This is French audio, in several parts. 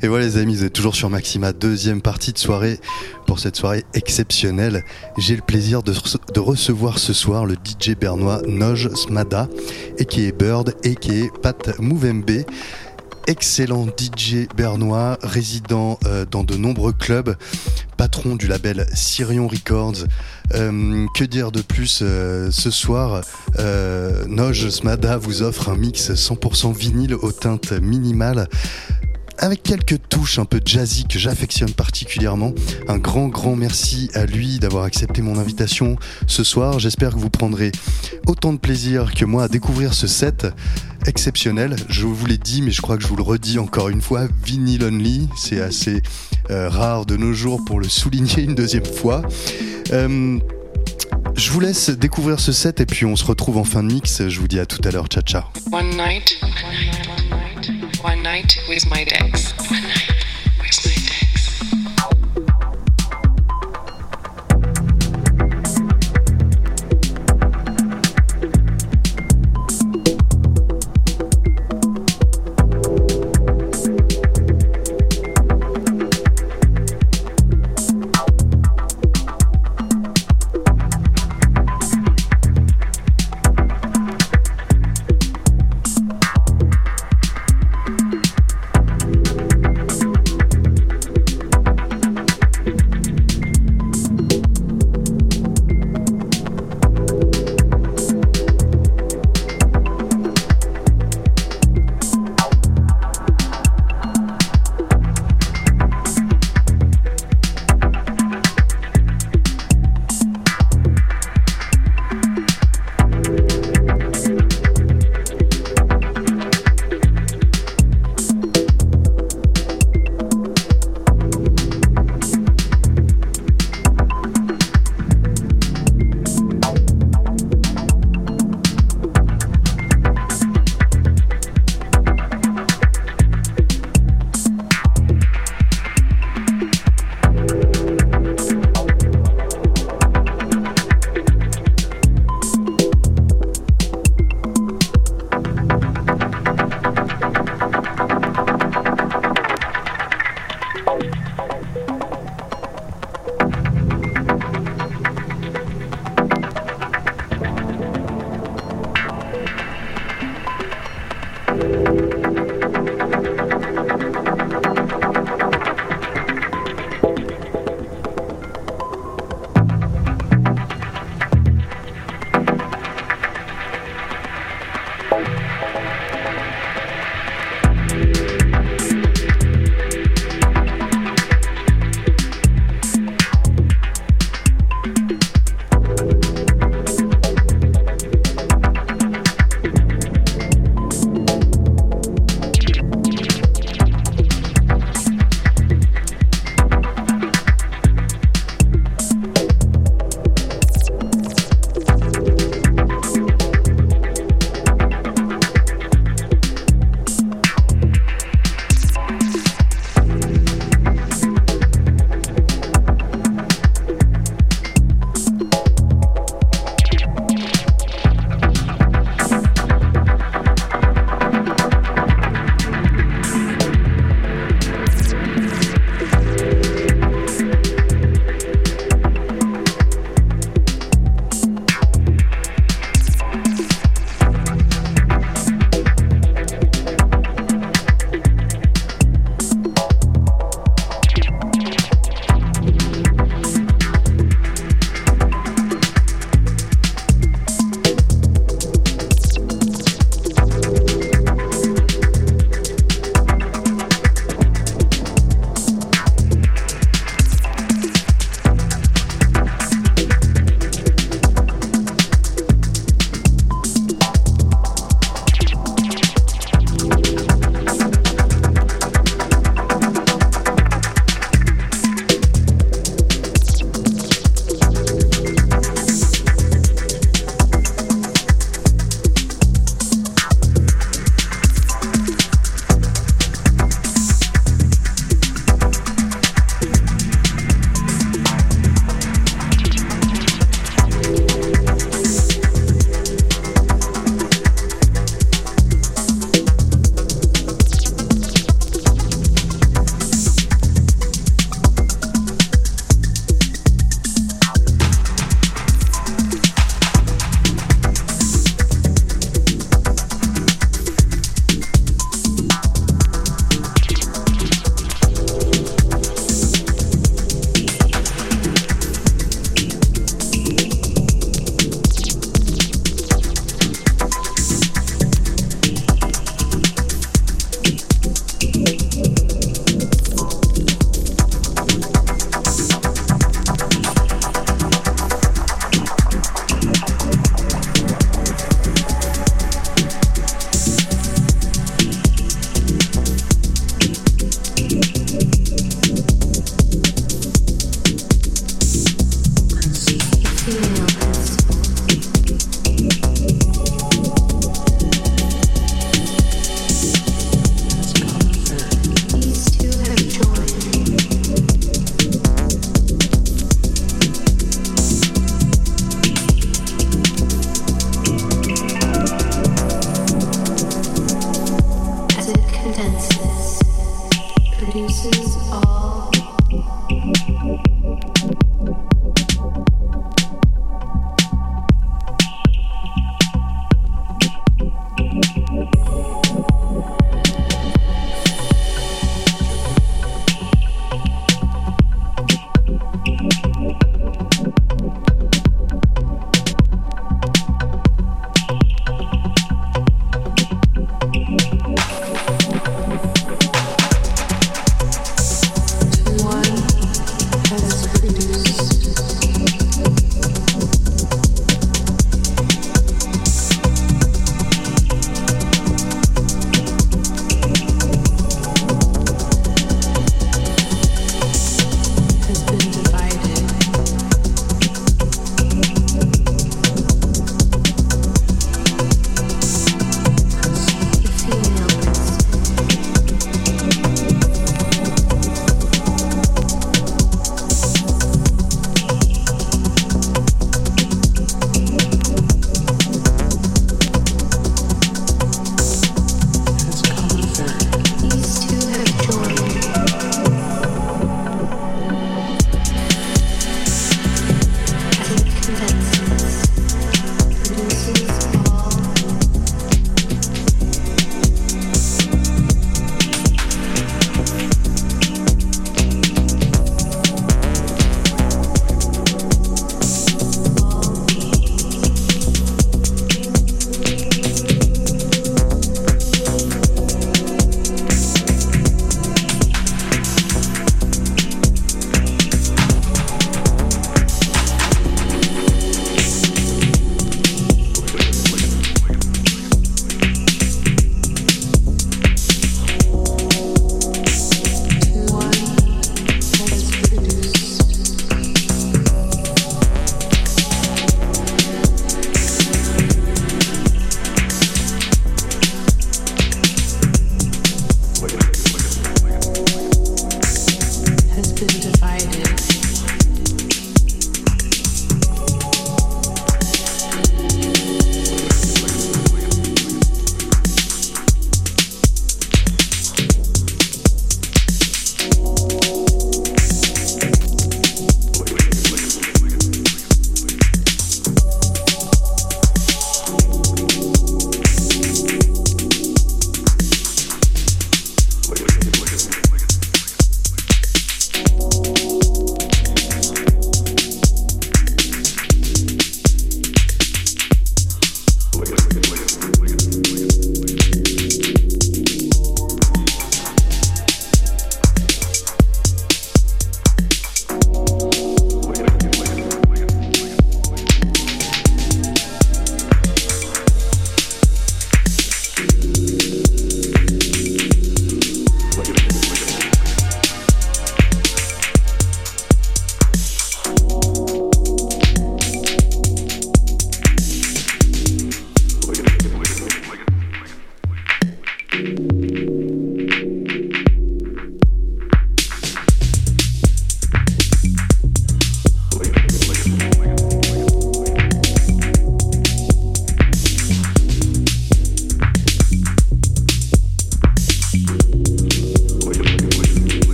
Et voilà les amis, vous êtes toujours sur Maxima, deuxième partie de soirée. Pour cette soirée exceptionnelle, j'ai le plaisir de, recevoir ce soir le DJ bernois Noj Smada, et qui est Bird, et qui est Pat Mouvembe. Excellent DJ bernois, résident euh, dans de nombreux clubs, patron du label Sirion Records. Euh, que dire de plus euh, ce soir Noj Smada vous offre un mix 100% vinyle aux teintes minimales avec quelques touches un peu jazzy que j'affectionne particulièrement. Un grand, grand merci à lui d'avoir accepté mon invitation ce soir. J'espère que vous prendrez autant de plaisir que moi à découvrir ce set exceptionnel. Je vous l'ai dit, mais je crois que je vous le redis encore une fois, vinyl only. C'est assez euh, rare de nos jours pour le souligner une deuxième fois. Euh, je vous laisse découvrir ce set et puis on se retrouve en fin de mix. Je vous dis à tout à l'heure. Ciao, ciao. With my Dex. One night.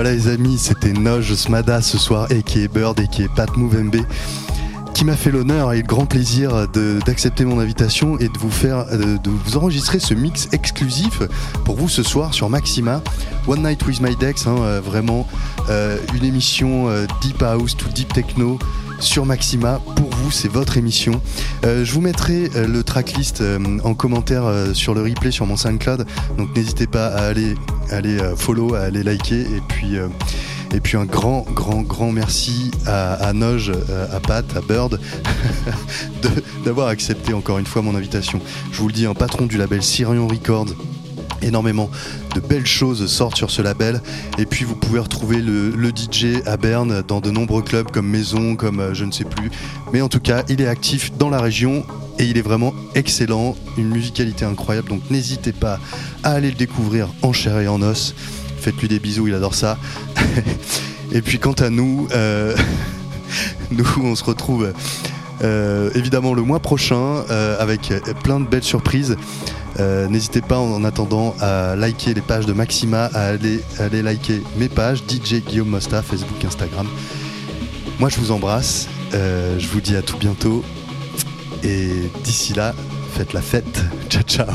Voilà les amis, c'était Noj Smada ce soir, et qui est Bird, et qui est Pat qui m'a fait l'honneur et le grand plaisir d'accepter mon invitation et de vous faire, de vous enregistrer ce mix exclusif pour vous ce soir sur Maxima. One Night with My Dex, hein, euh, vraiment euh, une émission euh, Deep House to Deep Techno sur Maxima. Pour vous, c'est votre émission. Euh, je vous mettrai euh, le tracklist euh, en commentaire sur le replay sur mon SoundCloud. Donc n'hésitez pas à aller, aller follow, à aller liker. Et puis, et puis un grand, grand, grand merci à, à Noj, euh, à Pat, à Bird d'avoir accepté encore une fois mon invitation. Je vous le dis, un patron du label Sirion Records. Énormément de belles choses sortent sur ce label et puis vous pouvez retrouver le, DJ à Berne dans de nombreux clubs comme Maison, comme euh, je ne sais plus. Mais en tout cas, il est actif dans la région et il est vraiment excellent, une musicalité incroyable. Donc n'hésitez pas à aller le découvrir en chair et en os. Faites-lui des bisous, il adore ça. et puis quant à nous, euh, nous on se retrouve euh, évidemment le mois prochain euh, avec plein de belles surprises. Euh, N'hésitez pas en attendant à liker les pages de Maxima, à aller, liker mes pages, DJ Guillaume Mosta, Facebook, Instagram. Moi je vous embrasse, je vous dis à tout bientôt et d'ici là, faites la fête. Ciao ciao